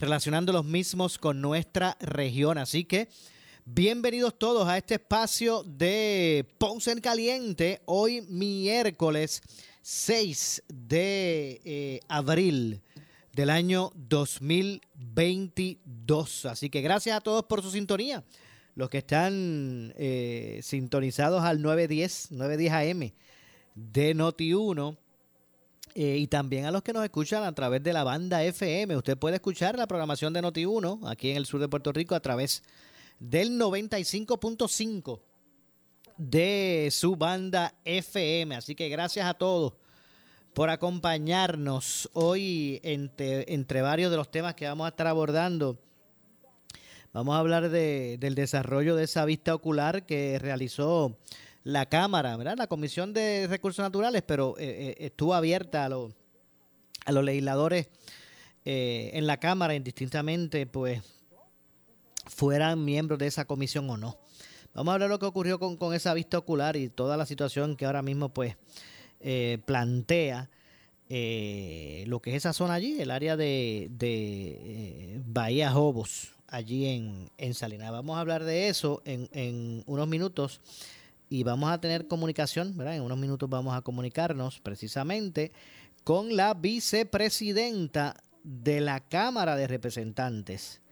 relacionando los mismos con nuestra región. Así que bienvenidos todos a este espacio de Ponce en Caliente, hoy miércoles 6 de eh, abril del año 2022. Así que gracias a todos por su sintonía. Los que están eh, sintonizados al 910, 910 AM de Noti1 eh, y también a los que nos escuchan a través de la banda FM. Usted puede escuchar la programación de Noti1 aquí en el sur de Puerto Rico a través del 95.5 de su banda FM. Así que gracias a todos por acompañarnos hoy entre, entre varios de los temas que vamos a estar abordando. Vamos a hablar de, del desarrollo de esa vista ocular que realizó la Cámara, ¿verdad? La Comisión de Recursos Naturales, pero eh, eh, estuvo abierta a, los a los legisladores eh, en la Cámara, indistintamente, pues fueran miembros de esa comisión o no. Vamos a hablar de lo que ocurrió con, con esa vista ocular y toda la situación que ahora mismo, pues, eh, plantea lo que es esa zona allí, el área de, eh, Bahía Jobos, allí en, en Salinas. Vamos a hablar de eso en, en, unos minutos y vamos a tener comunicación, ¿verdad? En unos minutos vamos a comunicarnos precisamente con la vicepresidenta de la Cámara de Representantes.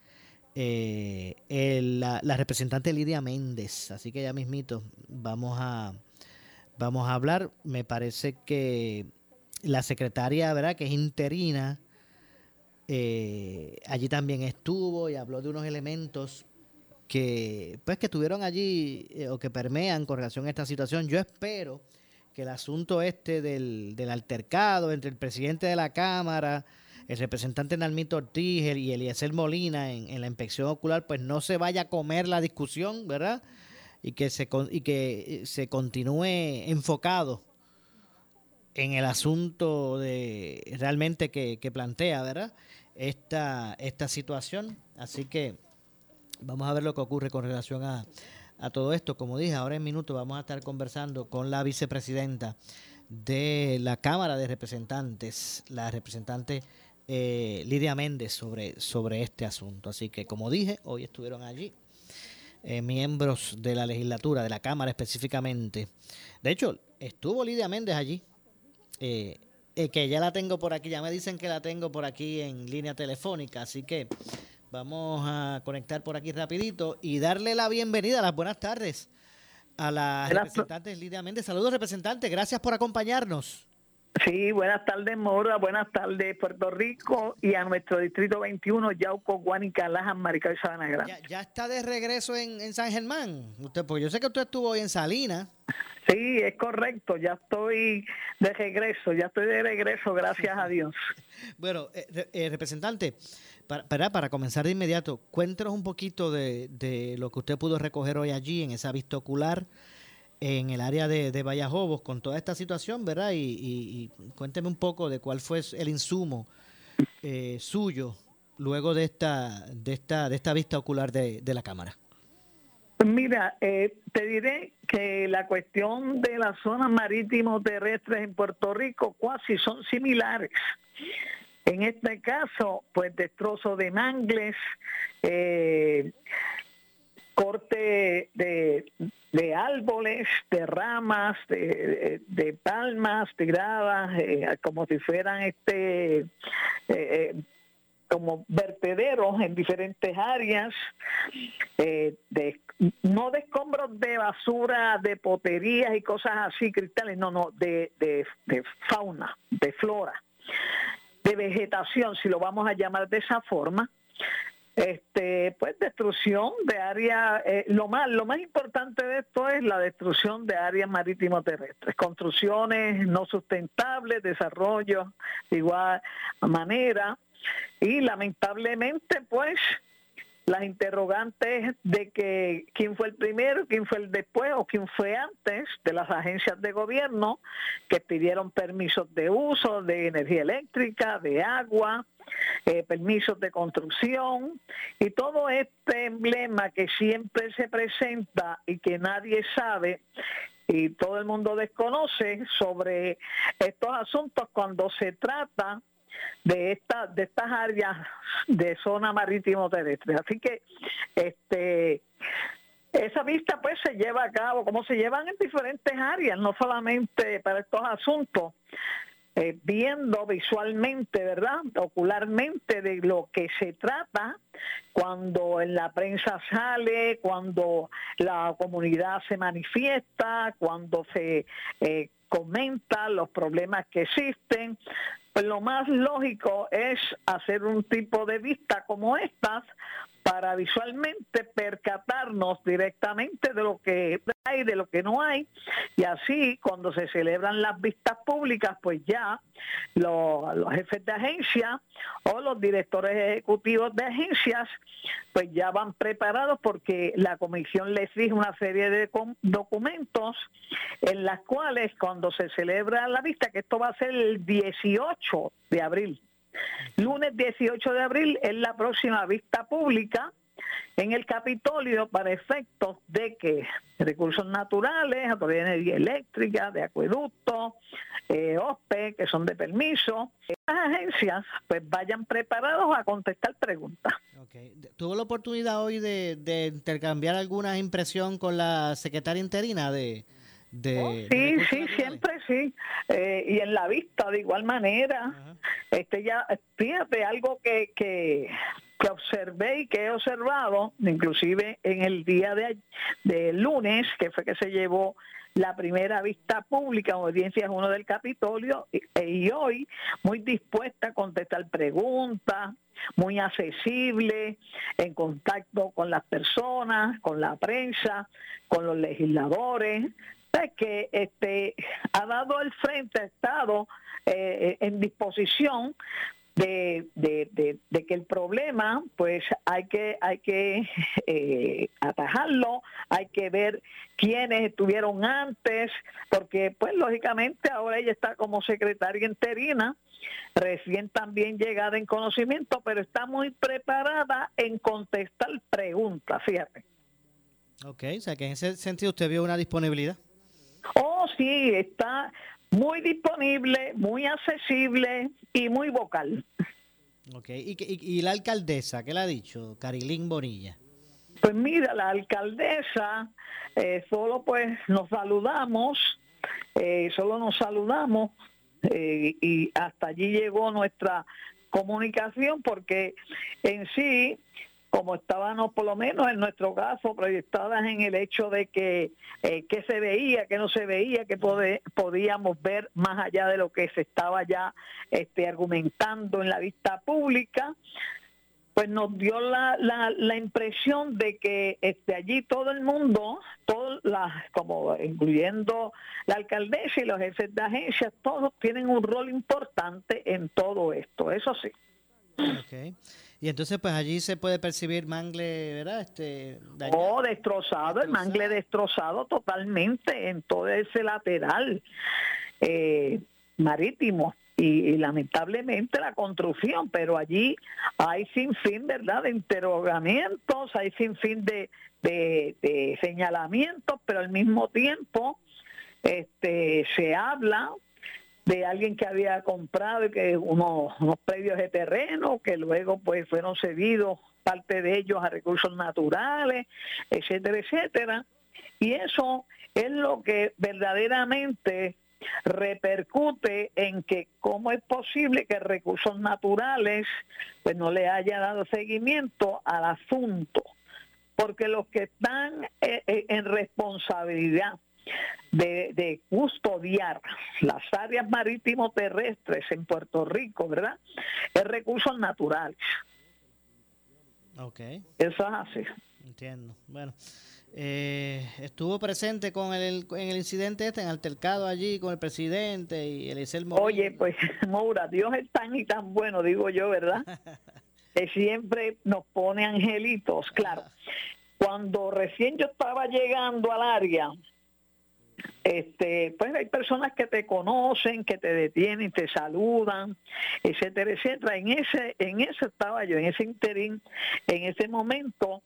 la, la representante Lidia Méndez, así que ya mismito vamos a, vamos a hablar. Me parece que la secretaria, ¿verdad? Que es interina, eh, allí también estuvo y habló de unos elementos que, pues, que estuvieron allí eh, o que permean con relación a esta situación. Yo espero que el asunto este del, del altercado entre el presidente de la Cámara, el representante Nalmito Ortiz y Eliezer Molina en, en la inspección ocular, pues no se vaya a comer la discusión, ¿verdad? y que se, y que se continúe enfocado en el asunto de realmente que, plantea, ¿verdad? Esta, esta situación. Así que vamos a ver lo que ocurre con relación a, todo esto. Como dije, ahora en minutos vamos a estar conversando con la vicepresidenta de la Cámara de Representantes, la representante eh, Lidia Méndez, sobre, sobre este asunto. Así que, como dije, hoy estuvieron allí eh, miembros de la legislatura, de la Cámara específicamente. De hecho, estuvo Lidia Méndez allí, eh, eh, que ya la tengo por aquí, ya me dicen que la tengo por aquí en línea telefónica, así que vamos a conectar por aquí rapidito y darle la bienvenida, las buenas tardes a la representante Lidia Méndez. Saludos representante, gracias por acompañarnos. Sí, buenas tardes Mora, buenas tardes Puerto Rico y a nuestro distrito 21, Yauco, Guanica, Lajas, Maricao y Sabana Grande. Ya, está de regreso en, San Germán, usted, porque yo sé que usted estuvo hoy en Salinas. Sí, es correcto, ya estoy de regreso, ya estoy de regreso, gracias a Dios. bueno, eh, eh, representante, para, para, comenzar de inmediato, cuéntenos un poquito de, de lo que usted pudo recoger hoy allí en esa vista ocular en el área de, de Vallajobos con toda esta situación, ¿verdad? Y, cuénteme un poco de cuál fue el insumo eh, suyo luego de esta, de esta, de esta vista ocular de, la Cámara. Mira, eh, te diré que la cuestión de las zonas marítimo terrestres en Puerto Rico casi son similares. En este caso, pues destrozo de mangles, eh, corte de, árboles, de ramas, de, palmas tiradas, eh, como si fueran este eh, como vertederos en diferentes áreas, de, no de escombros de basura, de poterías y cosas así, cristales, no, no, de fauna, de flora, de vegetación, si lo vamos a llamar de esa forma, este pues destrucción de áreas eh, lo más lo más importante de esto es la destrucción de áreas marítimo terrestres construcciones no sustentables desarrollo de igual manera. Y lamentablemente pues las interrogantes de que quién fue el primero, quién fue el después o quién fue antes de las agencias de gobierno que pidieron permisos de uso de energía eléctrica, de agua, eh, permisos de construcción. Y todo este emblema que siempre se presenta y que nadie sabe y todo el mundo desconoce sobre estos asuntos cuando se trata de esta de estas áreas de zona marítimo terrestre así que este esa vista pues se lleva a cabo como se llevan en diferentes áreas no solamente para estos asuntos eh, viendo visualmente, ¿verdad? Ocularmente de lo que se trata cuando en la prensa sale, cuando la comunidad se manifiesta, cuando se eh, comenta los problemas que existen. Pues lo más lógico es hacer un tipo de vista como estas para visualmente percatarnos directamente de lo que hay, de lo que no hay, y así cuando se celebran las vistas públicas, pues ya los, jefes de agencia o los directores ejecutivos de agencias, pues ya van preparados porque la comisión les exige una serie de documentos en las cuales cuando se celebra la vista, que esto va a ser el 18 de abril, Lunes 18 de abril es la próxima vista pública en el Capitolio para efectos de que recursos naturales, autoridad de energía eléctrica, de acueducto, eh, OSPE, que son de permiso, las agencias pues vayan preparados a contestar preguntas. ¿Tuvo la oportunidad hoy de, intercambiar alguna impresión con la secretaria interina de, Oh, sí, sí, siempre sí. Eh, y en la vista de igual manera. Este ya, fíjate, algo que, que, que, observé y que he observado, inclusive en el día de, de lunes, que fue que se llevó la primera vista pública, audiencia uno del Capitolio, y, y, hoy muy dispuesta a contestar preguntas, muy accesible, en contacto con las personas, con la prensa, con los legisladores, que este ha dado el frente, ha estado eh, en disposición de, de, que el problema pues hay que hay que eh, atajarlo hay que ver quiénes estuvieron antes porque pues lógicamente ahora ella está como secretaria interina recién también llegada en conocimiento pero está muy preparada en contestar preguntas fíjate. Ok, o sea que en ese sentido usted vio una disponibilidad Oh, sí, está muy disponible, muy accesible y muy vocal. Ok, ¿y, la alcaldesa qué le ha dicho, Carilín Bonilla? Pues mira, la alcaldesa, eh, solo pues nos saludamos, eh, solo nos saludamos eh, y hasta allí llegó nuestra comunicación porque en sí como estábamos por lo menos en nuestro caso proyectadas en el hecho de que eh, qué se veía, qué no se veía, que podíamos ver más allá de lo que se estaba ya este, argumentando en la vista pública, pues nos dio la, la, impresión de que este, allí todo el mundo, todas las, como incluyendo la alcaldesa y los jefes de agencias, todos tienen un rol importante en todo esto, eso sí. Okay. Y entonces, pues allí se puede percibir mangle, ¿verdad? Este, oh, destrozado, el mangle destrozado totalmente en todo ese lateral eh, marítimo. Y, lamentablemente la construcción, pero allí hay sin fin, ¿verdad?, de interrogamientos, hay sin fin de, de señalamientos, pero al mismo tiempo este, se habla de alguien que había comprado que unos, unos predios de terreno que luego pues fueron cedidos parte de ellos a recursos naturales, etcétera, etcétera. Y eso es lo que verdaderamente repercute en que cómo es posible que recursos naturales pues no le haya dado seguimiento al asunto, porque los que están eh, eh, en responsabilidad de, de, custodiar las áreas marítimo terrestres en Puerto Rico, ¿verdad? Es recursos naturales. Ok. Eso es así. Entiendo. Bueno, eh, estuvo presente con el, en el incidente este, en altercado allí con el presidente y el Oye, pues, Moura, Dios es tan y tan bueno, digo yo, ¿verdad? que siempre nos pone angelitos. Claro, cuando recién yo estaba llegando al área, este, pues hay personas que te conocen, que te detienen, te saludan, etcétera, etcétera. En ese, en ese estaba yo, en ese interín, en ese momento,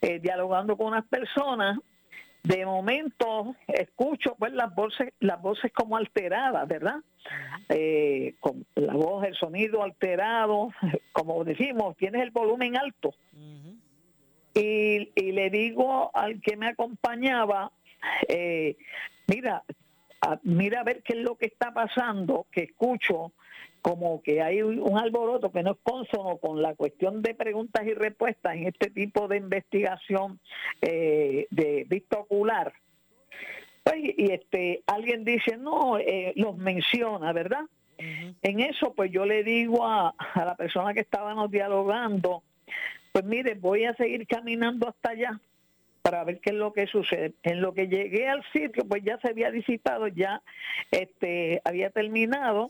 eh, dialogando con unas personas. De momento escucho pues las voces, las voces como alteradas, ¿verdad? Eh, con la voz, el sonido alterado, como decimos, tienes el volumen alto. y, y, le digo al que me acompañaba, eh, mira, mira a ver qué es lo que está pasando, que escucho como que hay un alboroto que no es consono con la cuestión de preguntas y respuestas en este tipo de investigación eh, de vista ocular. Pues, y este alguien dice, no, eh, los menciona, ¿verdad? En eso, pues yo le digo a, a la persona que estábamos dialogando, pues mire, voy a seguir caminando hasta allá para ver qué es lo que sucede. En lo que llegué al sitio, pues ya se había visitado, ya este, había terminado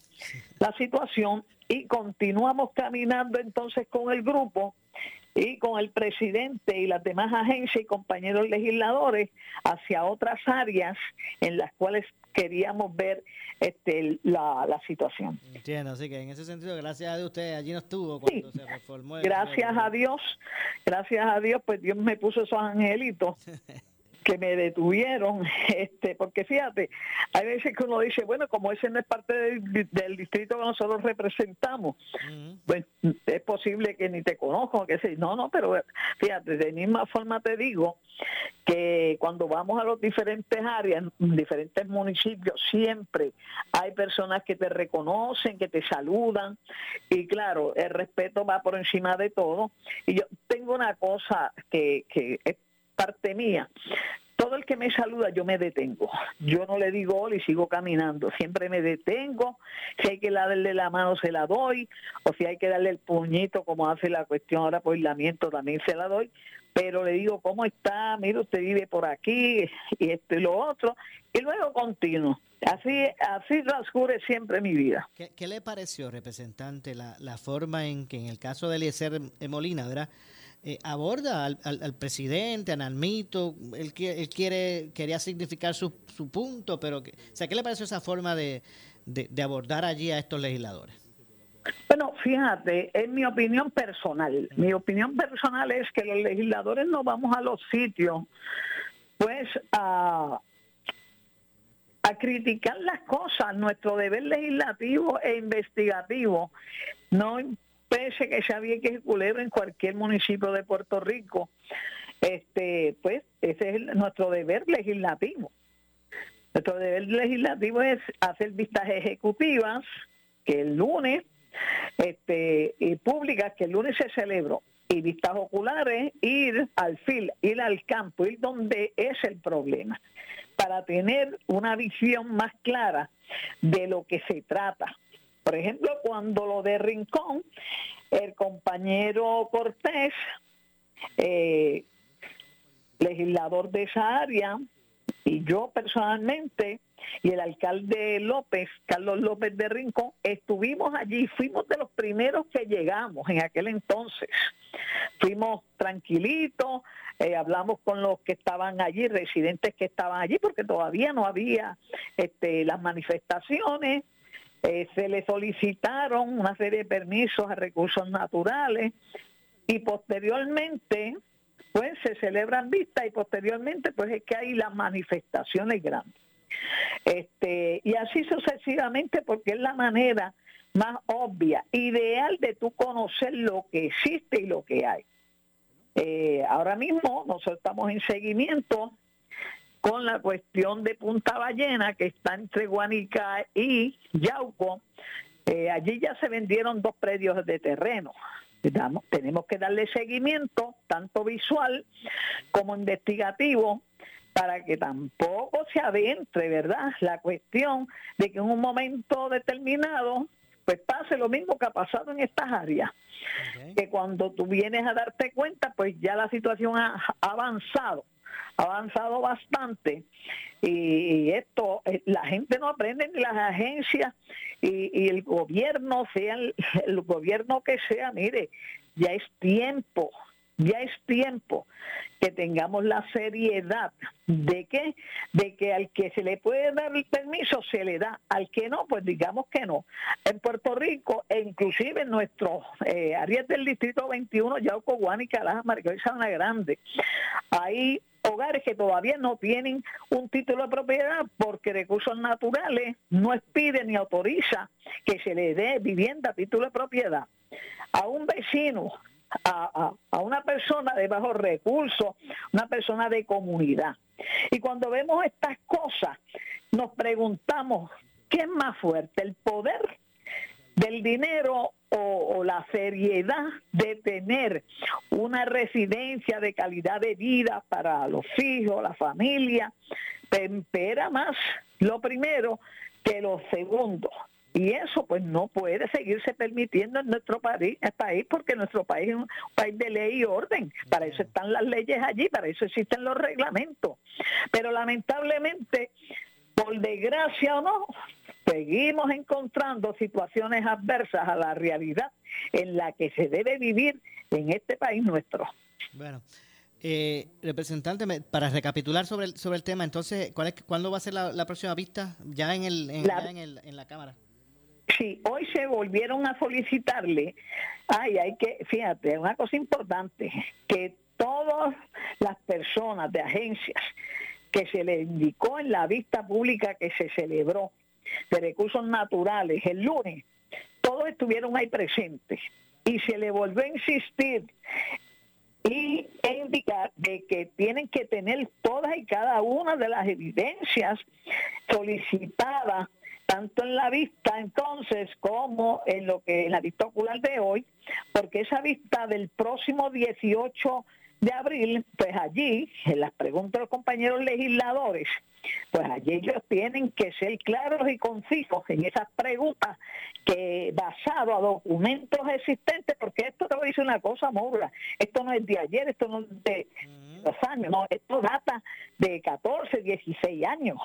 la situación y continuamos caminando entonces con el grupo y con el presidente y las demás agencias y compañeros legisladores hacia otras áreas en las cuales queríamos ver este, la, la situación. Entiendo, así que en ese sentido, gracias a Dios, usted allí no estuvo cuando se reformó. gracias a Dios, gracias a Dios, pues Dios me puso esos angelitos que me detuvieron, este, porque fíjate, hay veces que uno dice, bueno, como ese no es parte del, distrito que nosotros representamos, pues es posible que ni te conozco, que sí, no, no, pero fíjate, de misma forma te digo que cuando vamos a los diferentes áreas, diferentes municipios, siempre hay personas que te reconocen, que te saludan, y claro, el respeto va por encima de todo. Y yo tengo una cosa que, que es parte mía. Todo el que me saluda, yo me detengo. Yo no le digo hola y sigo caminando. Siempre me detengo. Si hay que darle la mano, se la doy. O si hay que darle el puñito, como hace la cuestión ahora por aislamiento, también se la doy. Pero le digo, ¿cómo está? Mira, usted vive por aquí y esto y lo otro. Y luego continuo. Así, así transcurre siempre mi vida. ¿Qué, le pareció, representante, la, la forma en que en el caso de Eliezer Molina, ¿verdad? Eh, aborda al, al, presidente, a Nalmito, él, él, quiere, quería significar su, su punto, pero, que, ¿qué le pareció esa forma de, de, abordar allí a estos legisladores? Bueno, fíjate, en mi opinión personal, mi opinión personal es que los legisladores no vamos a los sitios, pues a, a criticar las cosas. Nuestro deber legislativo e investigativo no pese que se había que culebra en cualquier municipio de Puerto Rico, este, pues ese es nuestro deber legislativo. Nuestro deber legislativo es hacer vistas ejecutivas que el lunes, este, y públicas que el lunes se celebró, y vistas oculares, ir al fil, ir al campo, ir donde es el problema, para tener una visión más clara de lo que se trata. Por ejemplo, cuando lo de Rincón, el compañero Cortés, eh, legislador de esa área, y yo personalmente, y el alcalde López, Carlos López de Rincón, estuvimos allí, fuimos de los primeros que llegamos en aquel entonces. Fuimos tranquilitos, eh, hablamos con los que estaban allí, residentes que estaban allí, porque todavía no había este, las manifestaciones, eh, se le solicitaron una serie de permisos a recursos naturales y posteriormente pues se celebran vistas y posteriormente pues es que hay las manifestaciones grandes. Este, y así sucesivamente porque es la manera más obvia, ideal de tú conocer lo que existe y lo que hay. Eh, ahora mismo nosotros estamos en seguimiento con la cuestión de Punta Ballena, que está entre Guanica y Yauco. Eh, allí ya se vendieron dos predios de terreno. tenemos que darle seguimiento, tanto visual como investigativo, para que tampoco se adentre, ¿verdad? La cuestión de que en un momento determinado pues pase lo mismo que ha pasado en estas áreas. Que cuando tú vienes a darte cuenta, pues ya la situación ha avanzado, avanzado bastante. Y esto, eh, la gente no aprende ni las agencias y, el gobierno, sea el gobierno que sea, mire, ya es tiempo ya es tiempo que tengamos la seriedad de que, de que al que se le puede dar el permiso se le da, al que no, pues digamos que no. En Puerto Rico, e inclusive en nuestros eh, áreas del Distrito 21, Yauco, Guánica, Laja, Maricón y Sabana Grande, hay hogares que todavía no tienen un título de propiedad porque recursos naturales no expide ni autoriza que se le dé vivienda a título de propiedad. A un vecino a, una persona de bajos recursos, una persona de comunidad. Y cuando vemos estas cosas, nos preguntamos, ¿qué es más fuerte, el poder del dinero o, la seriedad de tener una residencia de calidad de vida para los hijos, la familia? Tempera más lo primero que lo segundo. Y eso pues no puede seguirse permitiendo en nuestro país, país porque nuestro país es un país de ley y orden. Para eso están las leyes allí, para eso existen los reglamentos. Pero lamentablemente, por desgracia o no, seguimos encontrando situaciones adversas a la realidad en la que se debe vivir en este país nuestro. Bueno. Eh, representante, para recapitular sobre el, sobre el tema, entonces, ¿cuál es, ¿cuándo va a ser la, próxima vista ya en, el, en, el, en la Cámara? Sí, hoy se volvieron a solicitarle, ay, hay que, fíjate, una cosa importante, que todas las personas de agencias que se le indicó en la vista pública que se celebró de recursos naturales el lunes, todos estuvieron ahí presentes y se le volvió a insistir y indicar de que tienen que tener todas y cada una de las evidencias solicitadas tanto en la vista entonces como en lo que en la vista ocular de hoy, porque esa vista del próximo 18 de abril, pues allí, en las preguntas de los compañeros legisladores, pues allí ellos tienen que ser claros y concisos en esas preguntas que basado a documentos existentes, porque esto te voy a decir una cosa, Maura, esto no es de ayer, esto no es de los años, no, esto data de 14, 16 años.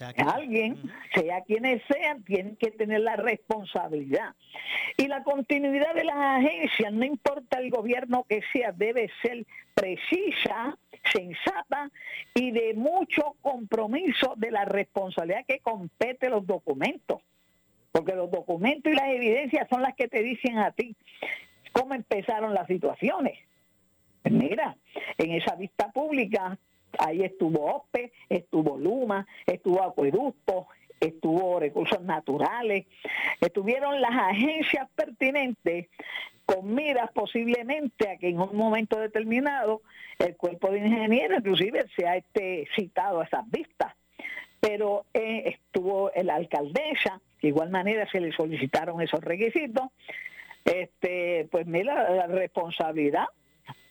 Alguien, sea quienes sean, tienen que tener la responsabilidad. Y la continuidad de las agencias, no importa el gobierno que sea, debe ser precisa, sensata y de mucho compromiso de la responsabilidad que compete los documentos. Porque los documentos y las evidencias son las que te dicen a ti cómo empezaron las situaciones. Mira, en esa vista pública Ahí estuvo OPE, estuvo Luma, estuvo Acueducto, estuvo Recursos Naturales, estuvieron las agencias pertinentes con miras posiblemente a que en un momento determinado el cuerpo de ingenieros inclusive se ha este, citado a esas vistas. Pero eh, estuvo la alcaldesa, de igual manera se le solicitaron esos requisitos. Este, pues mira, la responsabilidad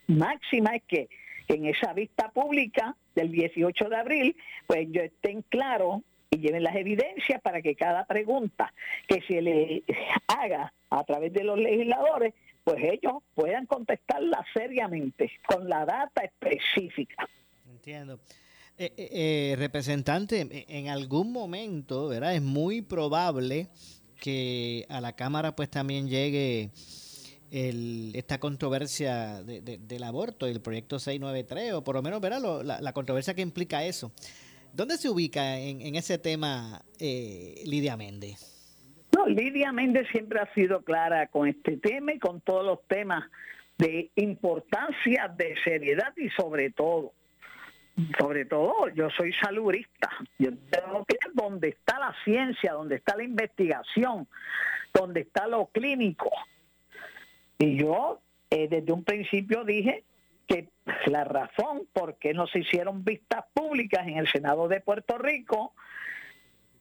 máxima es que en esa vista pública del 18 de abril, pues yo estén claros y lleven las evidencias para que cada pregunta que se le haga a través de los legisladores, pues ellos puedan contestarla seriamente, con la data específica. Entiendo. Eh, eh, eh representante, en algún momento, ¿verdad? Es muy probable que a la Cámara pues también llegue esta controversia del aborto, el proyecto 693, o por lo menos verá la, controversia que implica eso. ¿Dónde se ubica en, ese tema eh, Lidia Méndez? No, Lidia Méndez siempre ha sido clara con este tema y con todos los temas de importancia, de seriedad y sobre todo, sobre todo, yo soy saludista. Yo tengo que ir donde está la ciencia, donde está la investigación, donde está lo clínico, y yo eh, desde un principio dije que la razón por qué no se hicieron vistas públicas en el Senado de Puerto Rico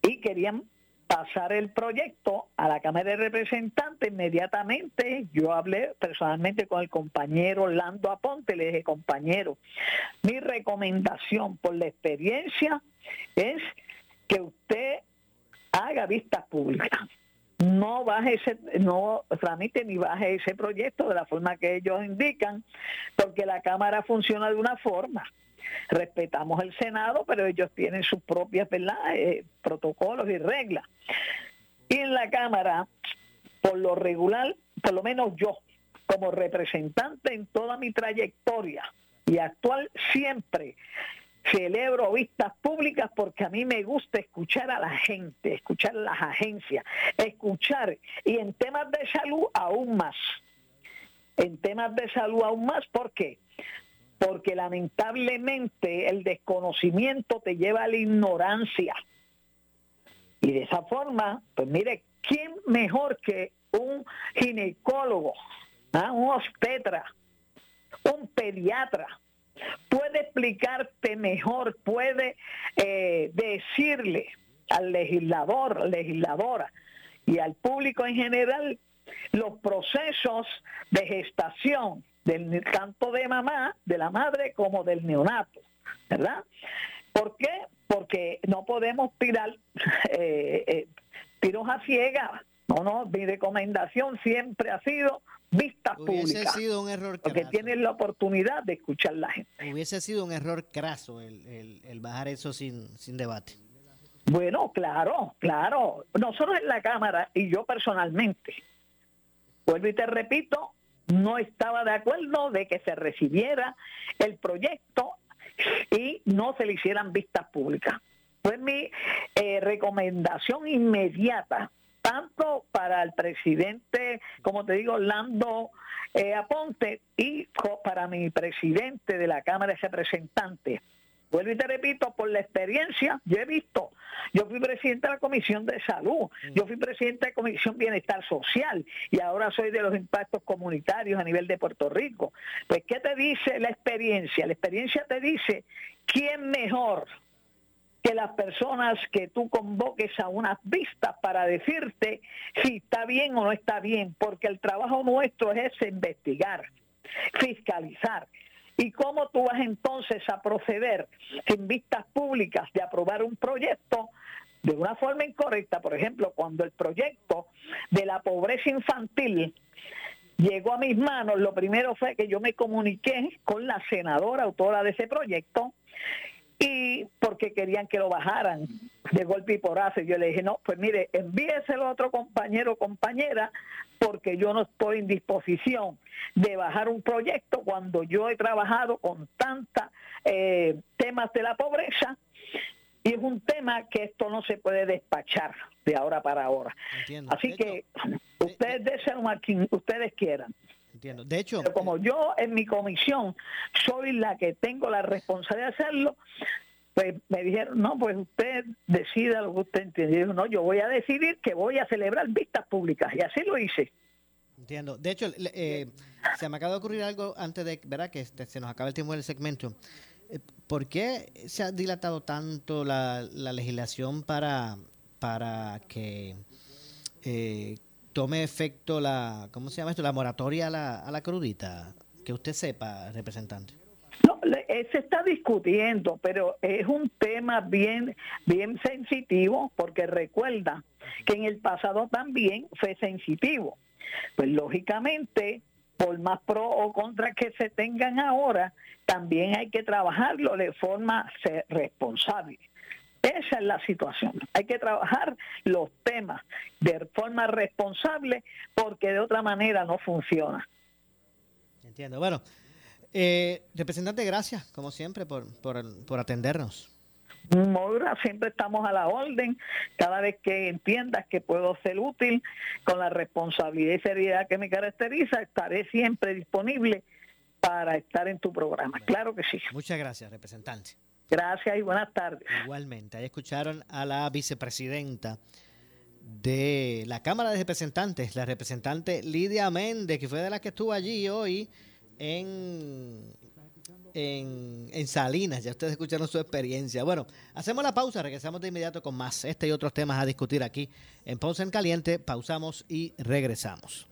y querían pasar el proyecto a la Cámara de Representantes inmediatamente. Yo hablé personalmente con el compañero Lando Aponte, le dije, compañero, mi recomendación por la experiencia es que usted haga vistas públicas. No baje ese, no tramite ni baje ese proyecto de la forma que ellos indican, porque la Cámara funciona de una forma respetamos el Senado, pero ellos tienen sus propias eh, protocolos y reglas. Y en la Cámara, por lo regular, por lo menos yo, como representante en toda mi trayectoria y actual, siempre celebro vistas públicas porque a mí me gusta escuchar a la gente, escuchar a las agencias, escuchar y en temas de salud aún más. En temas de salud aún más, ¿por qué? porque lamentablemente el desconocimiento te lleva a la ignorancia. Y de esa forma, pues mire, ¿quién mejor que un ginecólogo, ah, un obstetra, un pediatra? Puede explicarte mejor, puede eh, decirle al legislador, legisladora y al público en general los procesos de gestación, del tanto de mamá, de la madre, como del neonato, ¿verdad? ¿Por qué? Porque no podemos tirar eh, eh, tiros a ciegas. No, no, mi recomendación siempre ha sido vista Hubiese sido un error craso. Porque tienen la oportunidad de escuchar la gente. Hubiese sido un error craso el, el bajar eso sin, sin debate. Bueno, claro, claro. Nosotros en la Cámara y yo personalmente, vuelvo y te repito, no estaba de acuerdo de que se recibiera el proyecto y no se le hicieran vistas públicas. Fue mi eh, recomendación inmediata, tanto para el presidente, como te digo, Lando eh, Aponte, y para mi presidente de la Cámara de Representantes, Vuelvo y te repito, por la experiencia, yo he visto, yo fui presidente de la Comisión de Salud, mm. yo fui presidente de la Comisión Bienestar Social y ahora soy de los impactos comunitarios a nivel de Puerto Rico. Pues, ¿qué te dice la experiencia? La experiencia te dice quién mejor que las personas que tú convoques a unas vistas para decirte si está bien o no está bien, porque el trabajo nuestro es investigar, fiscalizar. ¿Y cómo tú vas entonces a proceder sin vistas públicas de aprobar un proyecto de una forma incorrecta? Por ejemplo, cuando el proyecto de la pobreza infantil llegó a mis manos, lo primero fue que yo me comuniqué con la senadora autora de ese proyecto y porque querían que lo bajaran de golpe y porazo. Yo le dije, no, pues mire, envíeselo a otro compañero o compañera porque yo no estoy en disposición de bajar un proyecto cuando yo he trabajado con tantos eh, temas de la pobreza y es un tema que esto no se puede despachar de ahora para ahora. Así que ustedes desen a quien ustedes quieran. Entiendo. De hecho, Pero como yo en mi comisión soy la que tengo la responsabilidad de hacerlo, pues me dijeron, no, pues usted decida lo que usted entiende. no, yo voy a decidir que voy a celebrar vistas públicas. Y así lo hice. Entiendo. De hecho, eh, se me acaba de ocurrir algo antes de, ¿verdad? Que este, se nos acaba el tiempo del segmento. Eh, ¿Por qué se ha dilatado tanto la, legislación para, para que eh, tome efecto la, ¿cómo se llama esto? La moratoria a la, a la crudita. Que usted sepa, representante. No, eh, se está discutiendo, pero es un tema bien, bien sensitivo, porque recuerda que en el pasado también fue sensitivo. Pues lógicamente, por más pro o contra que se tengan ahora, también hay que trabajarlo de forma responsable. Esa es la situación. Hay que trabajar los temas de forma responsable porque de otra manera no funciona. Entiendo. Bueno, eh, representante, gracias, como siempre, por, por, atendernos. Moira, siempre estamos a la orden. Cada vez que entiendas que puedo ser útil con la responsabilidad y seriedad que me caracteriza, estaré siempre disponible para estar en tu programa. Claro que sí. Muchas gracias, representante. Gracias y buenas tardes. Igualmente, ahí escucharon a la vicepresidenta de la Cámara de Representantes, la representante Lidia Méndez, que fue de la que estuvo allí hoy en en, en, Salinas. Ya ustedes escucharon su experiencia. Bueno, hacemos la pausa, regresamos de inmediato con más este y otros temas a discutir aquí en Ponce en Caliente. Pausamos y regresamos.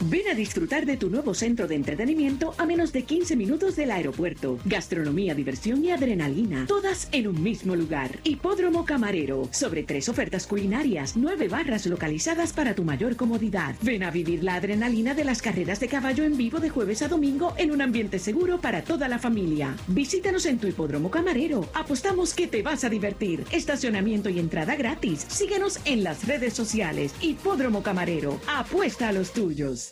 Ven a disfrutar de tu nuevo centro de entretenimiento a menos de 15 minutos del aeropuerto. Gastronomía, diversión y adrenalina, todas en un mismo lugar. Hipódromo Camarero, sobre tres ofertas culinarias, nueve barras localizadas para tu mayor comodidad. Ven a vivir la adrenalina de las carreras de caballo en vivo de jueves a domingo en un ambiente seguro para toda la familia. Visítanos en tu Hipódromo Camarero. Apostamos que te vas a divertir. Estacionamiento y entrada gratis. Síguenos en las redes sociales. Hipódromo Camarero. Apuesta a los tuyos.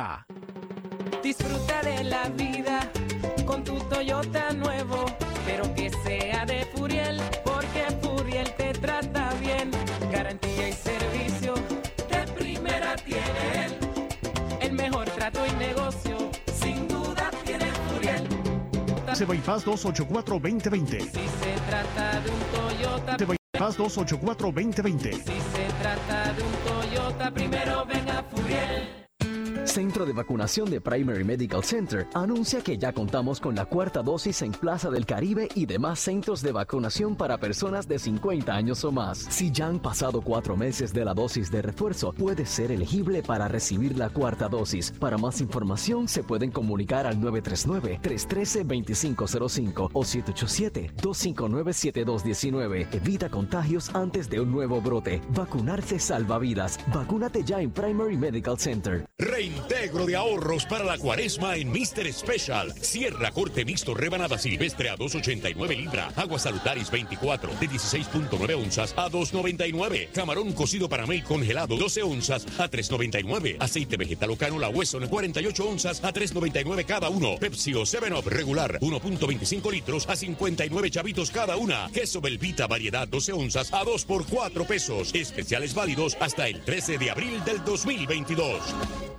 Disfruta de la vida con tu Toyota nuevo, pero que sea de Furiel, porque Furiel te trata bien. Garantía y servicio de primera tiene él. El mejor trato y negocio, sin duda tiene Furiel. Se Bypass 284-2020. Si se trata de un Toyota. Se Bypass 284-2020. Si se trata de un Toyota, primero venga Furiel. Centro de Vacunación de Primary Medical Center anuncia que ya contamos con la cuarta dosis en Plaza del Caribe y demás centros de vacunación para personas de 50 años o más. Si ya han pasado cuatro meses de la dosis de refuerzo, puede ser elegible para recibir la cuarta dosis. Para más información, se pueden comunicar al 939-313-2505 o 787-259-7219. Evita contagios antes de un nuevo brote. Vacunarse salva vidas. Vacúnate ya en Primary Medical Center. Reintegro de ahorros para la cuaresma en Mr. Special. Sierra corte mixto rebanada silvestre a 2.89 libra. Aguas salutaris 24 de 16.9 onzas a 2.99. Camarón cocido para mail congelado 12 onzas a 3.99. Aceite vegetal ocano la Wesson 48 onzas a 3.99 cada uno. Pepsi o 7-Up regular 1.25 litros a 59 chavitos cada una. Queso Belvita variedad 12 onzas a 2 por 4 pesos. Especiales válidos hasta el 13 de abril del 2022.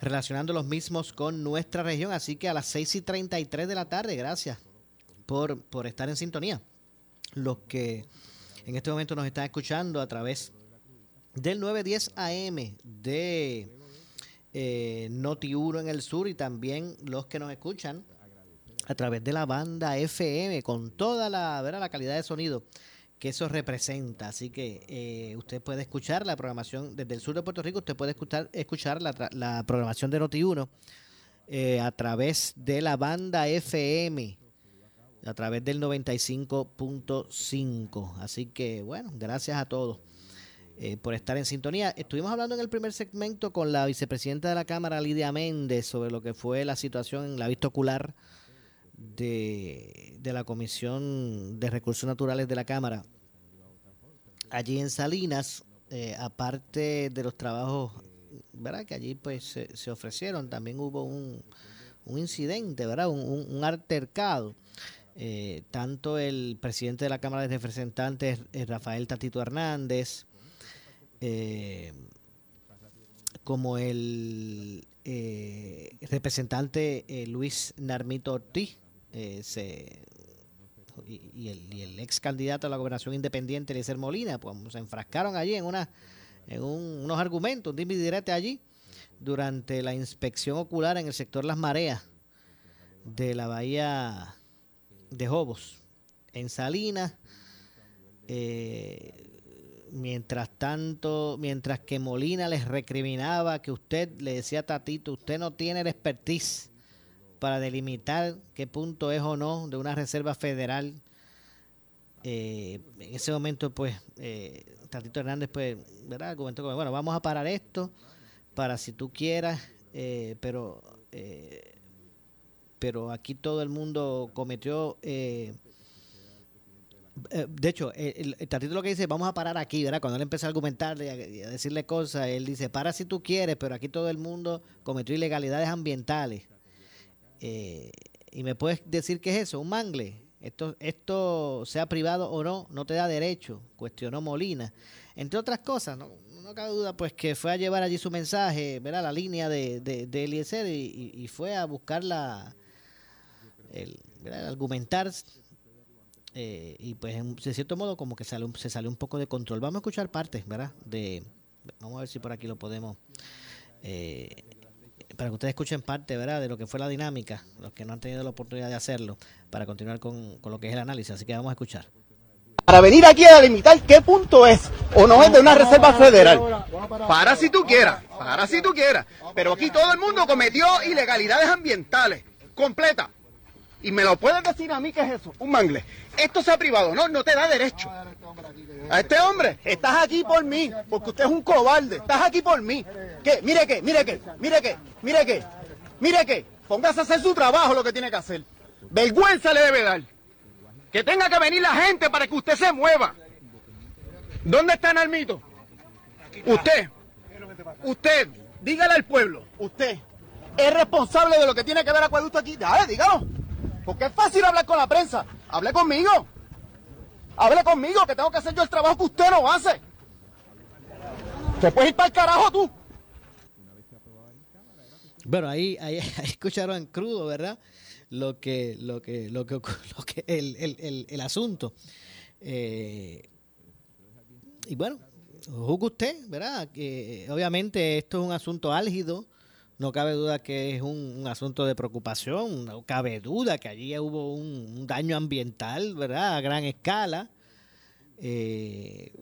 relacionando los mismos con nuestra región. Así que a las 6 y 33 de la tarde, gracias por, por estar en sintonía. Los que en este momento nos están escuchando a través del 910 AM de eh, Noti1 en el sur y también los que nos escuchan a través de la banda FM con toda la, ¿verdad? la calidad de sonido que eso representa. Así que eh, usted puede escuchar la programación desde el sur de Puerto Rico, usted puede escuchar, escuchar la, programación de Noti1 eh, a través de la banda FM, a través del 95.5. Así que bueno, gracias a todos. Eh, por estar en sintonía. Estuvimos hablando en el primer segmento con la vicepresidenta de la Cámara, Lidia Méndez, sobre lo que fue la situación en la vista ocular de, de la Comisión de Recursos Naturales de la Cámara. Allí en Salinas, eh, aparte de los trabajos, ¿verdad? Que allí pues se, ofrecieron, también hubo un, un incidente, ¿verdad? Un, un, altercado. Eh, tanto el presidente de la Cámara de Representantes, eh, Rafael Tatito Hernández, como el representante Luis Narmito Ortiz eh, se, y, y el, y el ex candidato a la gobernación independiente, Eliezer Molina, pues se enfrascaron allí en, una, en un- unos argumentos, un direte allí, durante la inspección ocular en el sector Las Mareas de la bahía de Jobos, en Salinas. eh, mientras tanto, mientras que Molina les recriminaba que usted le decía a Tatito, usted no tiene el expertise para delimitar qué punto es o no de una reserva federal. Eh, en ese momento, pues, eh, Tatito Hernández, pues, ¿verdad? Argumentó como, bueno, vamos a parar esto para si tú quieras, eh, pero, eh, pero aquí todo el mundo cometió eh, eh, de hecho, el, el Tatito lo que dice, vamos a parar aquí, ¿verdad? Cuando él empieza a argumentarle y a, a decirle cosas, él dice, para si tú quieres, pero aquí todo el mundo cometió ilegalidades ambientales. Eh, y me puedes decir qué es eso, un mangle. Esto, esto, sea privado o no, no te da derecho, cuestionó Molina. Entre otras cosas, no, no cabe duda, pues que fue a llevar allí su mensaje, ¿verdad? La línea de, de, de Eliezer y, y- fue a buscar la, el, argumentar eh, y pues de cierto modo como que sale se salió un poco de control. Vamos a escuchar partes, ¿verdad? De, vamos a ver si por aquí lo podemos, eh, para que ustedes escuchen parte, ¿verdad? De lo que fue la dinámica, los que no han tenido la oportunidad de hacerlo, para continuar con, con lo que es el análisis. Así que vamos a escuchar. para venir aquí a delimitar qué punto es o no es de una reserva federal. Para si tú quieras, para si tú quieras. Pero aquí todo el mundo cometió ilegalidades ambientales, completa. Y me lo puedes decir a mí qué es eso, un mangle. Esto sea privado, no, no te da derecho. A este hombre, estás aquí por mí, porque usted es un cobarde, estás aquí por mí. ¿Qué? Mire qué, mire qué, mire qué, mire qué, mire qué. Póngase a hacer su trabajo lo que tiene que hacer. Vergüenza le debe dar. Que tenga que venir la gente para que usted se mueva. ¿Dónde está Narmito? Usted, usted, dígale al pueblo, usted es responsable de lo que tiene que ver acueducto aquí. Dale, dígalo. Porque es fácil hablar con la prensa. Hable conmigo. Hable conmigo, que tengo que hacer yo el trabajo que usted no hace. Te puedes ir para el carajo tú. Bueno, ahí, ahí, ahí escucharon crudo, ¿verdad? Lo que, lo que, lo que, lo que el, el, el, el asunto. Eh, y bueno, juzgue usted, ¿verdad? Que eh, obviamente esto es un asunto álgido. No cabe duda que es un, un asunto de preocupación. No cabe duda que allí hubo un, daño ambiental, ¿verdad? A gran escala. Eh,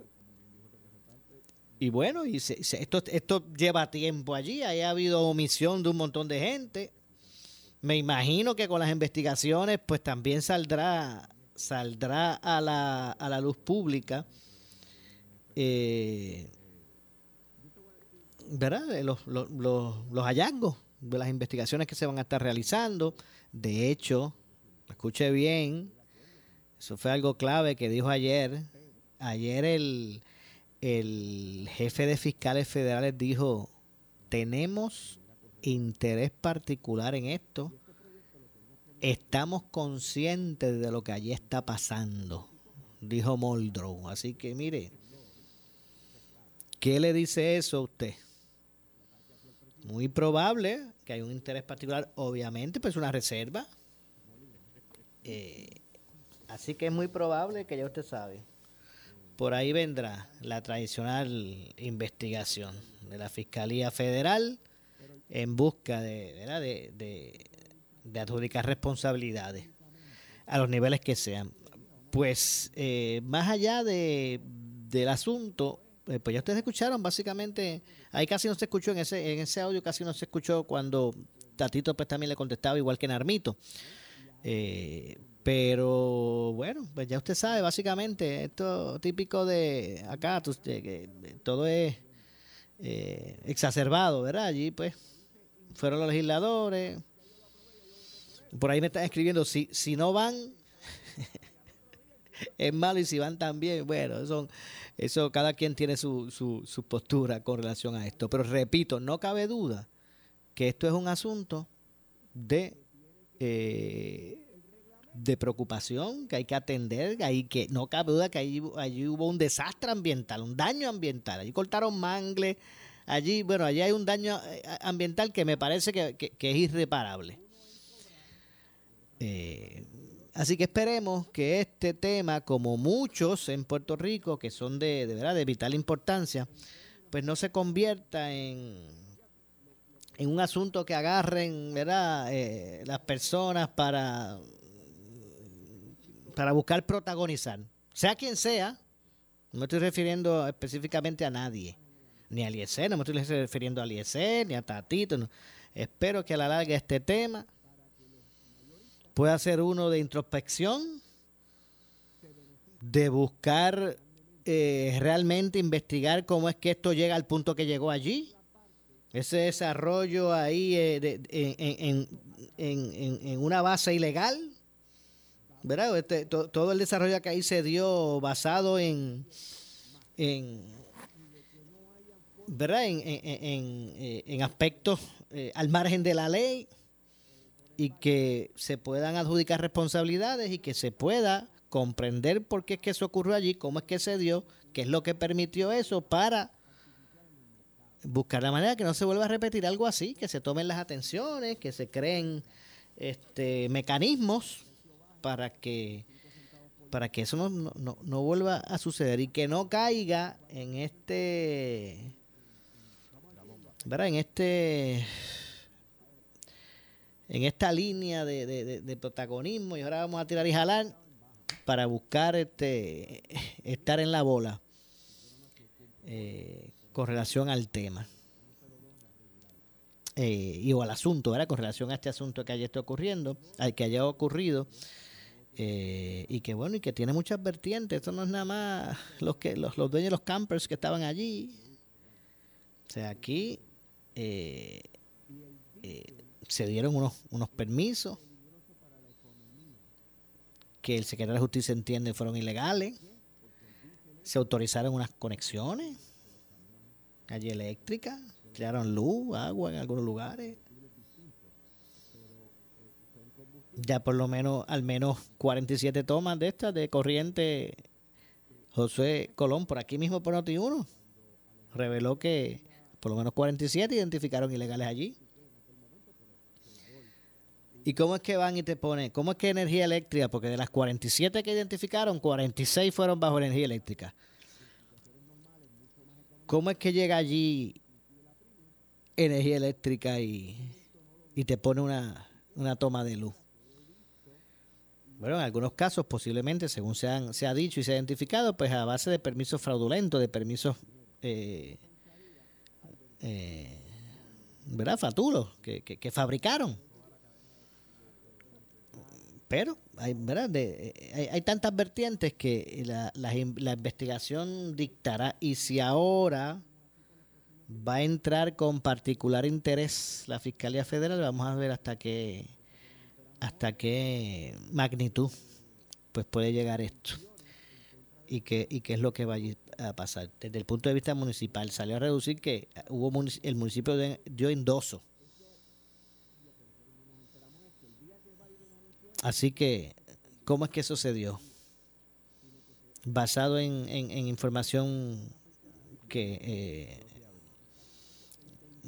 y bueno, y se- esto lleva tiempo allí, ahí ha habido omisión de un montón de gente. Me imagino que con las investigaciones pues también saldrá, saldrá a la, a la luz pública eh, ¿verdad? Los, los, los, los hallazgos de las investigaciones que se van a estar realizando. De hecho, escuche bien, eso fue algo clave que dijo ayer. Ayer el, el jefe de fiscales federales dijo, tenemos interés particular en esto, estamos conscientes de lo que allí está pasando, dijo Moldrow. Así que mire, ¿Qué le dice eso a usted? Muy probable que hay un interés particular, obviamente, pues una reserva. Eh, así que es muy probable que ya usted sabe. Por ahí vendrá la tradicional investigación de la Fiscalía Federal en busca de, de, de adjudicar responsabilidades a los niveles que sean. Pues eh, más allá de, del asunto, eh, pues ya ustedes escucharon, básicamente, ahí casi no se escuchó en ese, en ese audio, casi no se escuchó cuando Tatito pues también le contestaba igual que Narmito. Eh, pero bueno, pues ya usted sabe, básicamente, esto típico de acá, todo es eh, exacerbado, ¿verdad? Allí pues fueron los legisladores. Por ahí me están escribiendo, si, si no van, es malo y si van también, bueno, eso, eso cada quien tiene su, su, su postura con relación a esto. Pero repito, no cabe duda que esto es un asunto de, eh, de preocupación que hay que atender, que, hay que no cabe duda que allí, allí hubo un desastre ambiental, un daño ambiental. Allí cortaron mangle, allí, bueno, allí hay un daño eh, ambiental que me parece que, que, que es irreparable. Eh, Así que esperemos que este tema, como muchos en Puerto Rico, que son de, de, verdad de vital importancia, pues no se convierta en, en un asunto que agarren ¿verdad? Eh, las personas para, para buscar protagonizar. Sea quien sea, no me estoy refiriendo específicamente a nadie, ni a Eliezer, no me estoy refiriendo a Eliezer, ni a Tatito. Espero que a la larga este tema puede ser uno de introspección, de buscar eh, realmente investigar cómo es que esto llega al punto que llegó allí. Ese desarrollo ahí eh, de, en, en, en, en, una base ilegal. ¿verdad? Este, to, todo el desarrollo que ahí se dio basado en, ¿verdad? En, en aspectos eh, al margen de la ley y que se puedan adjudicar responsabilidades y que se pueda comprender por qué es que eso ocurrió allí, cómo es que se dio, qué es lo que permitió eso para buscar la manera que no se vuelva a repetir algo así, que se tomen las atenciones, que se creen este mecanismos para que para que eso no, no, no vuelva a suceder y que no caiga en este ¿verdad? en este en esta línea de, de, de, protagonismo y ahora vamos a tirar y jalar para buscar este estar en la bola eh, con relación al tema eh, y o al asunto, ¿verdad? Con relación a este asunto que haya está ocurriendo, al que haya ocurrido eh, y que bueno y que tiene muchas vertientes. Esto no es nada más los que los, dueños de los campers que estaban allí. O sea, aquí se dieron unos, unos permisos que el secretario de Justicia entiende fueron ilegales. Se autorizaron unas conexiones allí eléctricas, crearon luz, agua en algunos lugares. Ya por lo menos, al menos 47 tomas de estas de corriente. José Colón, por aquí mismo por Noti1, reveló que por lo menos 47 identificaron ilegales allí. ¿Y cómo es que van y te ponen? ¿Cómo es que energía eléctrica? Porque de las 47 que identificaron, 46 fueron bajo energía eléctrica. ¿Cómo es que llega allí energía eléctrica y, y te pone una, una toma de luz? Bueno, en algunos casos posiblemente, según se, han, se ha dicho y se ha identificado, pues a base de permisos fraudulentos, de permisos, eh, eh, ¿verdad? Fatulos que, que, que fabricaron pero hay, ¿verdad? De, hay, hay, tantas vertientes que la, la, la, investigación dictará y si ahora va a entrar con particular interés la Fiscalía Federal, vamos a ver hasta qué hasta qué magnitud pues puede llegar esto y qué, y qué es lo que va a pasar. Desde el punto de vista municipal salió a reducir que hubo el municipio dio endoso Así que, ¿cómo es que dio? Basado en, en, en información que eh.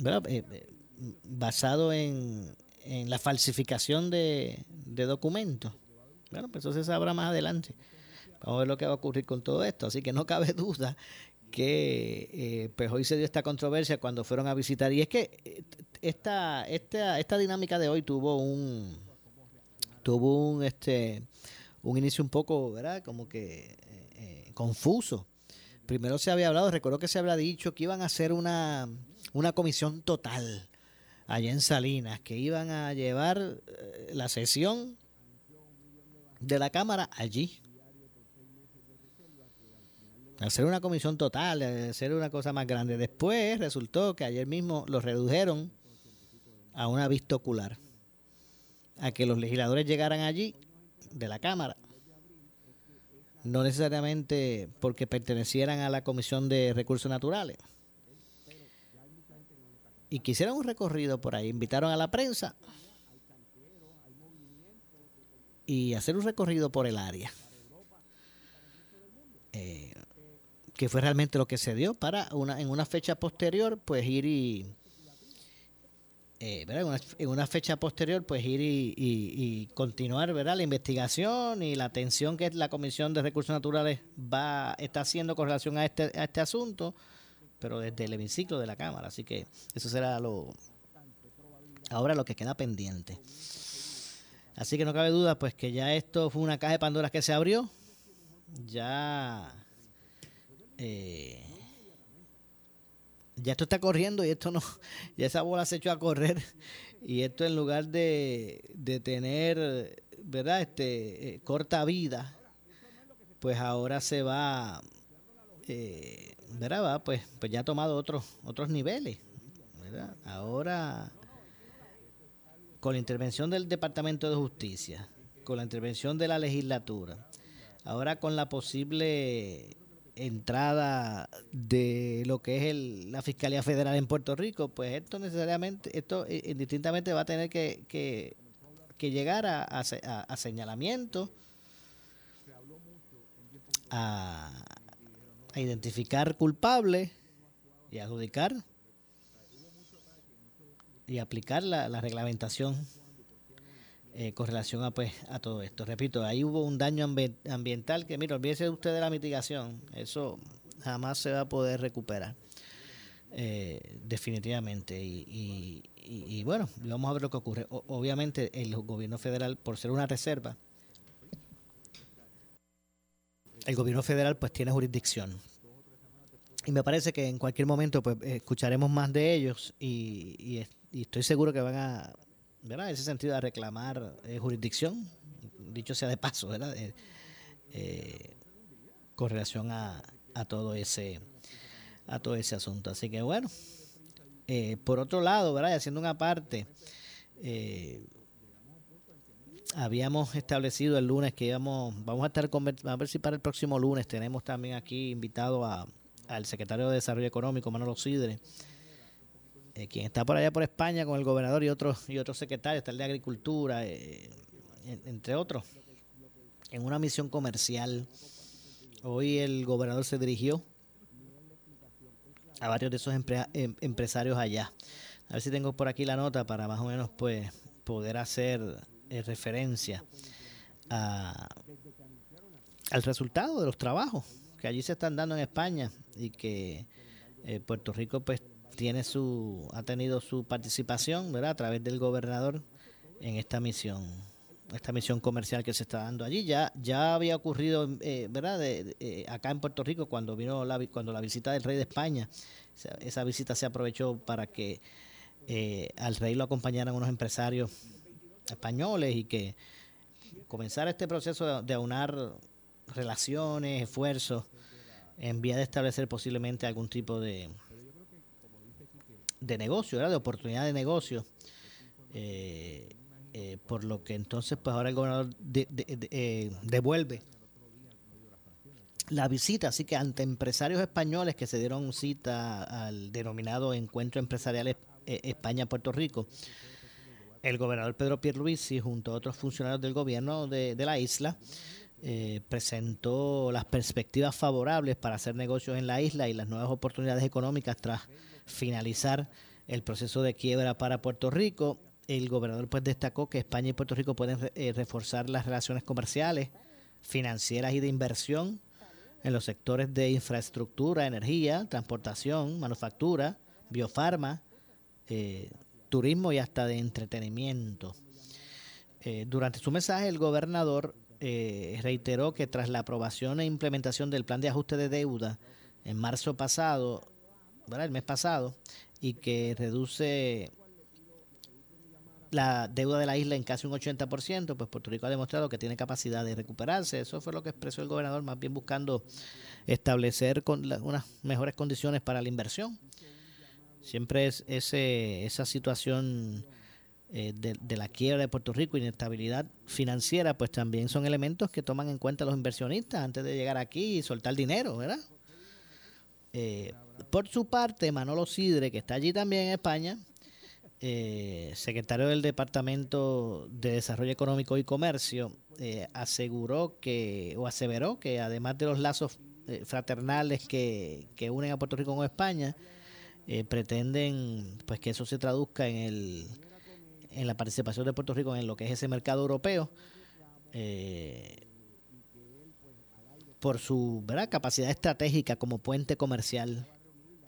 Eh, eh, basado en, en la falsificación de, de documentos. Bueno, pues eso se sabrá más adelante. Vamos a ver lo que va a ocurrir con todo esto. Así que no cabe duda que eh, pues hoy se dio esta controversia cuando fueron a visitar. Y es que eh, esta, esta, esta dinámica de hoy tuvo un tuvo un este un inicio un poco, ¿verdad? Como que eh, eh, confuso. Primero se había hablado, recuerdo que se había dicho que iban a hacer una, una comisión total allá en Salinas, que iban a llevar eh, la sesión de la Cámara allí. Hacer una comisión total, hacer una cosa más grande. Después resultó que ayer mismo lo redujeron a una vista ocular. A que los legisladores llegaran allí de la Cámara. No necesariamente porque pertenecieran a la Comisión de Recursos Naturales. Y que hicieran un recorrido por ahí. Invitaron a la prensa y hacer un recorrido por el área. Eh, que fue realmente lo que se dio para una en una fecha posterior pues ir y eh, ¿verdad? En, una, en una fecha posterior pues ir y, continuar ¿verdad? la investigación y la atención que la Comisión de Recursos Naturales va está haciendo con relación a este a este asunto pero desde el hemiciclo de la Cámara así que eso será lo ahora lo que queda pendiente así que no cabe duda pues que ya esto fue una caja de Pandora que se abrió ya eh, ya esto está corriendo y esto no, ya esa bola se echó a correr y esto en lugar de, de tener, ¿verdad? Este, eh, corta vida, pues ahora se va, eh, ¿verdad? Va, pues, pues ya ha tomado otros, otros niveles, ¿verdad? Ahora, con la intervención del Departamento de Justicia, con la intervención de la legislatura, ahora con la posible entrada de lo que es el- la Fiscalía Federal en Puerto Rico, pues esto necesariamente, esto eh, indistintamente va a tener que, que, llegar a, a a- señalamientos, a, a identificar culpables y adjudicar y aplicar la reglamentación eh, con relación a pues a todo esto. Repito, ahí hubo un daño ambi- ambiental que, mira, olvídese usted de la mitigación, eso jamás se va a poder recuperar. eh, definitivamente y, y- y- bueno vamos a ver lo que ocurre obviamente el gobierno federal por ser una reserva el gobierno federal pues tiene jurisdicción y me parece que en cualquier momento pues escucharemos más de ellos y estoy seguro que van a ¿verdad? ese sentido a reclamar eh, jurisdicción dicho sea de paso ¿verdad? Eh, eh, con relación a, a todo ese a todo ese asunto así que bueno eh, por otro lado verdad haciendo una parte eh, habíamos establecido el lunes que íbamos, vamos a estar a ver si para el próximo lunes tenemos también aquí invitado a, al secretario de Desarrollo Económico, Manolo Sidre, eh, quien está por allá por España con el gobernador y otros y otros secretarios, está el de Agricultura, eh, en- entre otros, en una misión comercial. Hoy el gobernador se dirigió a varios de esos em- empresarios allá. A ver si tengo por aquí la nota para más o menos pues poder hacer eh, referencia a, al resultado de los trabajos que allí se están dando en España y que Puerto Rico pues tiene su ha tenido su participación verdad a través del gobernador en esta misión esta misión comercial que se está dando allí. Ya ya había ocurrido eh, verdad De- eh, acá en Puerto Rico cuando vino la cuando la visita del rey de España esa, visita se aprovechó para que eh, al rey lo acompañaran unos empresarios españoles y que comenzara este proceso de aunar relaciones, esfuerzos, en vía de establecer posiblemente algún tipo de, de negocio, ¿verdad? de oportunidad de negocio. Eh, eh, por lo que entonces, pues ahora el gobernador de- de- de- eh, devuelve la visita, así que ante empresarios españoles que se dieron cita al denominado Encuentro Empresarial Es- España-Puerto Rico, el gobernador Pedro Pierluisi junto a otros funcionarios del gobierno de, de la isla presentó las perspectivas favorables para hacer negocios en la isla y las nuevas oportunidades económicas tras finalizar el proceso de quiebra para Puerto Rico. El gobernador pues destacó que España y Puerto Rico pueden eh, reforzar las relaciones comerciales, financieras y de inversión en los sectores de infraestructura, energía, transportación, manufactura, biofarma, eh, turismo y hasta de entretenimiento. Eh, durante su mensaje, el gobernador reiteró que tras la aprobación e implementación del plan de ajuste de deuda en marzo pasado, el mes pasado, y que reduce la deuda de la isla en casi un 80%, pues Puerto Rico ha demostrado que tiene capacidad de recuperarse. Eso fue lo que expresó el gobernador, más bien buscando establecer con unas mejores condiciones para la inversión. Siempre es ese, esa situación eh, de, la quiebra de Puerto Rico, inestabilidad financiera, pues también son elementos que toman en cuenta los inversionistas antes de llegar aquí y soltar dinero, ¿verdad? Eh, por su parte, Manolo Sidre, que está allí también en España, eh, secretario del Departamento de Desarrollo Económico y Comercio, aseguró que, o aseveró que además de los lazos fraternales que, que, unen a Puerto Rico con España, pretenden pues que eso se traduzca en el en la participación de Puerto Rico en lo que es ese mercado europeo eh, por su ¿verdad? capacidad estratégica como puente comercial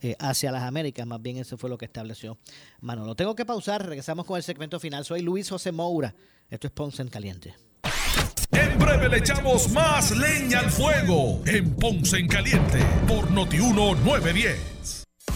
eh, hacia las Américas, más bien eso fue lo que estableció Manolo. Tengo que pausar, regresamos con el segmento final. Soy Luis José Moura, esto es Ponce en Caliente. En breve le echamos más leña al fuego en Ponce en Caliente por Notiuno 910.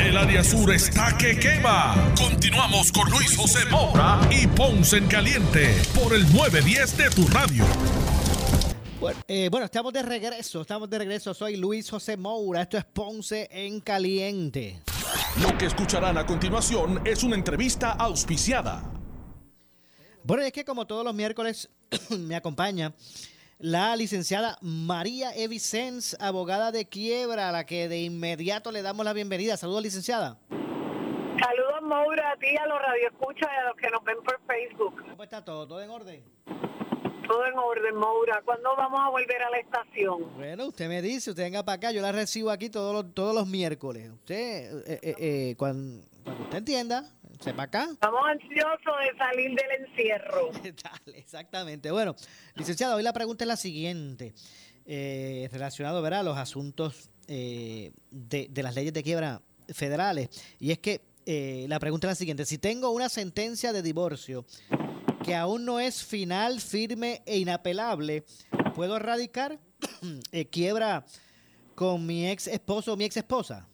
El área sur está que quema. Continuamos con Luis José Moura y Ponce en Caliente por el 910 de tu radio. Eh, bueno, estamos de regreso, estamos de regreso. Soy Luis José Moura, esto es Ponce en Caliente. Lo que escucharán a continuación es una entrevista auspiciada. Bueno, es que como todos los miércoles me acompaña la licenciada María Evicens, abogada de quiebra, a la que de inmediato le damos la bienvenida. Saludos, licenciada. Saludos, Maura, a ti, a los radioescuchas y a los que nos ven por Facebook. ¿Cómo está todo? ¿Todo en orden? Todo en orden, Maura. ¿Cuándo vamos a volver a la estación? Bueno, usted me dice, usted venga para acá, yo la recibo aquí todos los, todos los miércoles. Usted, eh, eh, eh, cuando, cuando usted entienda, sepa acá. Estamos ansiosos de salir del encierro. exactamente. Bueno, licenciado, hoy la pregunta es la siguiente. Eh, relacionado ¿verdad? a los asuntos eh, de, las leyes de quiebra federales. Y es que eh, la pregunta es la siguiente. Si tengo una sentencia de divorcio que aún no es final, firme e inapelable, ¿puedo erradicar quiebra con mi ex esposo o mi ex esposa?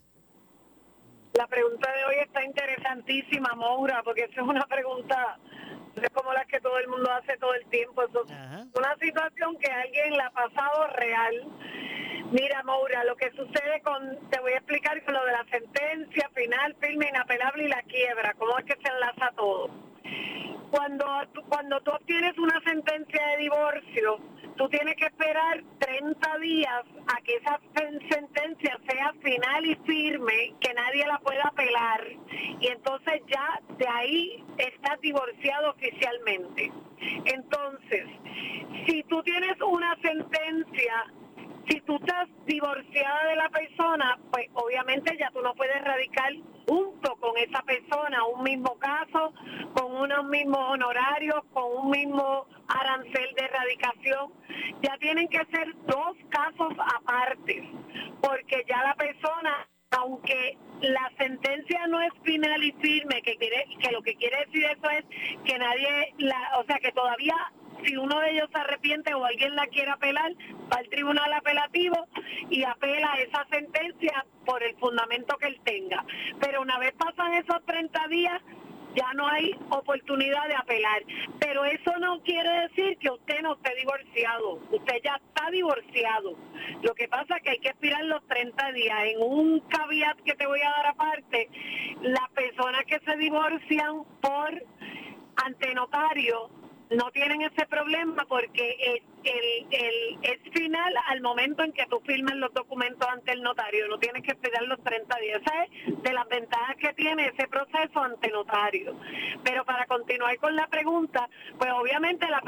La pregunta de hoy está interesantísima, Moura, porque esa es una pregunta es como la que todo el mundo hace todo el tiempo. Es una situación que alguien la ha pasado real. Mira, Moura, lo que sucede con, te voy a explicar con lo de la sentencia final, firme, inapelable y la quiebra, cómo es que se enlaza todo. Cuando, cuando tú obtienes una sentencia de divorcio, tú tienes que esperar 30 días a que esa sentencia sea final y firme, que nadie la pueda apelar. Y entonces ya de ahí estás divorciado oficialmente. Entonces, si tú tienes una sentencia Si tú estás divorciada de la persona, pues obviamente ya tú no puedes radicar junto con esa persona un mismo caso, con unos mismos honorarios, con un mismo arancel de erradicación. Ya tienen que ser dos casos aparte, porque ya la persona aunque la sentencia no es final y firme, que quiere que lo que quiere decir eso es que nadie la, o sea, que todavía si uno de ellos se arrepiente o alguien la quiere apelar, va al tribunal apelativo y apela esa sentencia por el fundamento que él tenga. Pero una vez pasan esos 30 días, ya no hay oportunidad de apelar. Pero eso no quiere decir que usted no esté divorciado. Usted ya está divorciado. Lo que pasa es que hay que esperar los 30 días. En un caveat que te voy a dar aparte, las personas que se divorcian por ante notario no tienen ese problema porque es, final al momento en que tú firmas los documentos ante el notario, no tienes que esperar los 30 días. De las ventajas que tiene ese proceso ante notario. Pero para continuar con la pregunta, pues obviamente la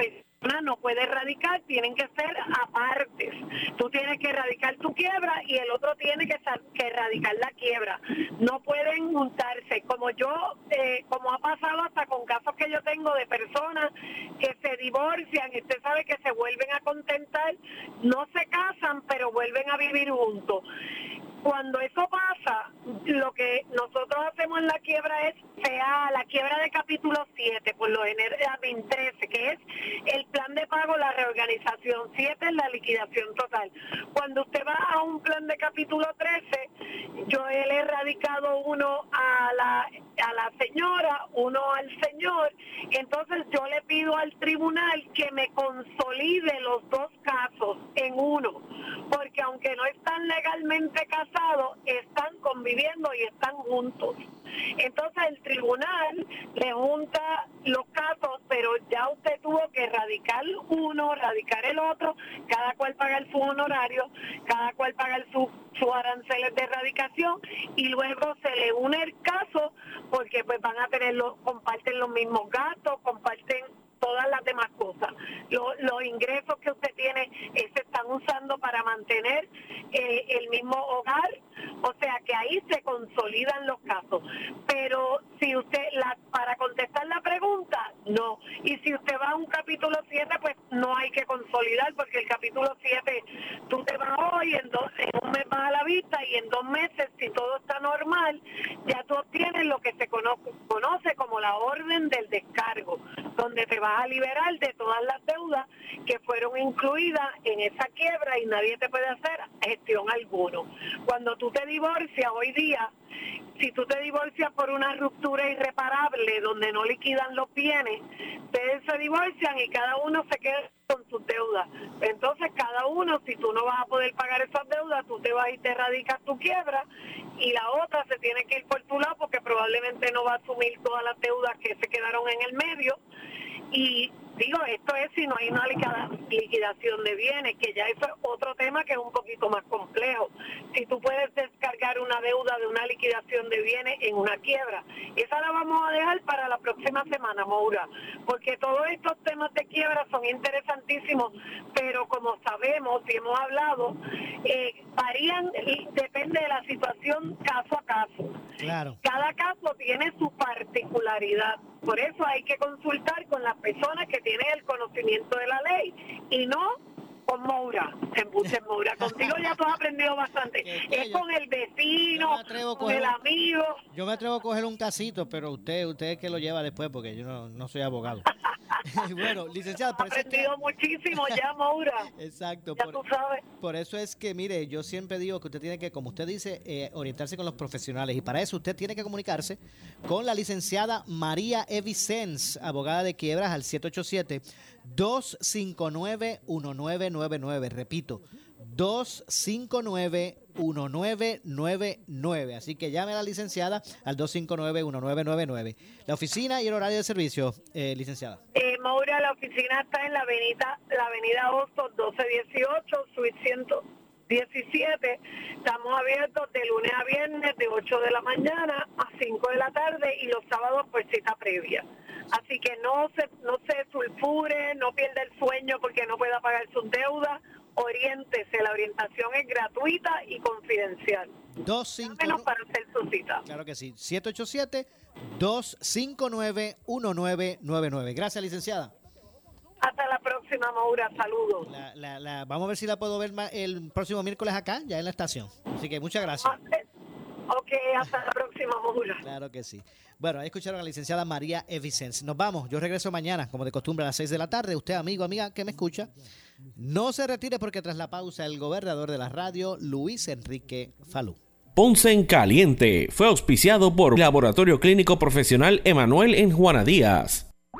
no puede erradicar, tienen que ser apartes. Tú tienes que erradicar tu quiebra y el otro tiene que, que erradicar la quiebra. No pueden juntarse. Como yo, eh, como ha pasado hasta con casos que yo tengo de personas que se divorcian y usted sabe que se vuelven a contentar, no se casan, pero vuelven a vivir juntos. Cuando eso pasa, lo que nosotros hacemos en la quiebra es sea la quiebra de capítulo 7, por lo general 13, que es el plan de pago, la reorganización, 7 es la liquidación total. Cuando usted va a un plan de capítulo 13, yo he erradicado uno a la, a la señora, uno al señor, entonces yo le pido al tribunal que me consolide los dos casos en uno, porque aunque no están legalmente casados, están conviviendo y están juntos. Entonces el tribunal le junta los casos, pero ya usted tuvo que radicar uno, radicar el otro, cada cual paga el su honorario, cada cual paga el su, su aranceles de erradicación y luego se le une el caso porque pues van a tener, comparten los mismos gastos, comparten todas las demás cosas. los ingresos que usted tiene eh, se están usando para mantener eh, el mismo hogar, o sea que ahí se consolidan los casos. Pero si usted, para contestar la pregunta, no. Y si usted va a un capítulo 7, pues no hay que consolidar, porque el capítulo 7, tú te vas hoy, en, un mes vas a la vista y en dos meses, si todo está normal, ya tú obtienes lo que se conoce, conoce como la orden del descargo, donde te va a liberar de todas las deudas que fueron incluidas en esa quiebra y nadie te puede hacer gestión alguno. Cuando tú te divorcias hoy día, si tú te divorcias por una ruptura irreparable donde no liquidan los bienes, se divorcian y cada uno se queda con sus deudas. Entonces cada uno, si tú no vas a poder pagar esas deudas, tú te vas y te radicas tu quiebra y la otra se tiene que ir por tu lado porque probablemente no va a asumir todas las deudas que se quedaron en el medio y digo, esto es si no hay una liquidación de bienes, que ya eso es otro tema que es un poquito más complejo. Si tú puedes descargar una deuda de una liquidación de bienes en una quiebra, esa la vamos a dejar para la próxima semana, Moura, porque todos estos temas de quiebra son interesantísimos, pero como sabemos y hemos hablado, eh, varían y depende de la situación caso a caso. Claro. Cada caso tiene su particularidad. Por eso hay que consultar con las personas que tienen el conocimiento de la ley y no con Moura, en Moura. Contigo ya tú has aprendido bastante. es con el vecino, con el amigo. Yo me atrevo a coger un casito, pero usted usted es que lo lleva después porque yo no, no soy abogado. bueno, licenciado, por aprendido muchísimo ya, Moura. Exacto. Ya tú sabes. Por eso es que, mire, yo siempre digo que usted tiene que, como usted dice, eh, orientarse con los profesionales. Y para eso usted tiene que comunicarse con la licenciada María Evicens, abogada de quiebras, al 787-259-1999. Repito, 259-1999. Así que llame a la licenciada al 259-1999. La oficina y el horario de servicio, eh, licenciada. Eh, Maura, la oficina está en la avenida, la avenida Hostos 1218, suite 117. Estamos abiertos de lunes a viernes de 8 de la mañana a 5 de la tarde y los sábados por cita previa. Así que no se, no se sulfure, no pierda el sueño porque no pueda pagar sus deudas oriéntese, la orientación es gratuita y confidencial. Menos para hacer su cita. Claro que sí. 787-259-1999. Gracias, licenciada. Hasta la próxima, Maura. Saludos. vamos a ver si la puedo ver el próximo miércoles acá, ya en la estación. Así que muchas gracias. Ok, hasta la próxima, Maura. Claro que sí. Bueno, ahí escucharon a la licenciada María Evicens. Nos vamos. Yo regreso mañana, como de costumbre, a las 6 de la tarde. Usted, amigo, amiga, que me escucha, no se retire porque tras la pausa, el gobernador de la radio, Luis Enrique Falú. Ponce en Caliente fue auspiciado por Laboratorio Clínico Profesional Emanuel en Juana Díaz.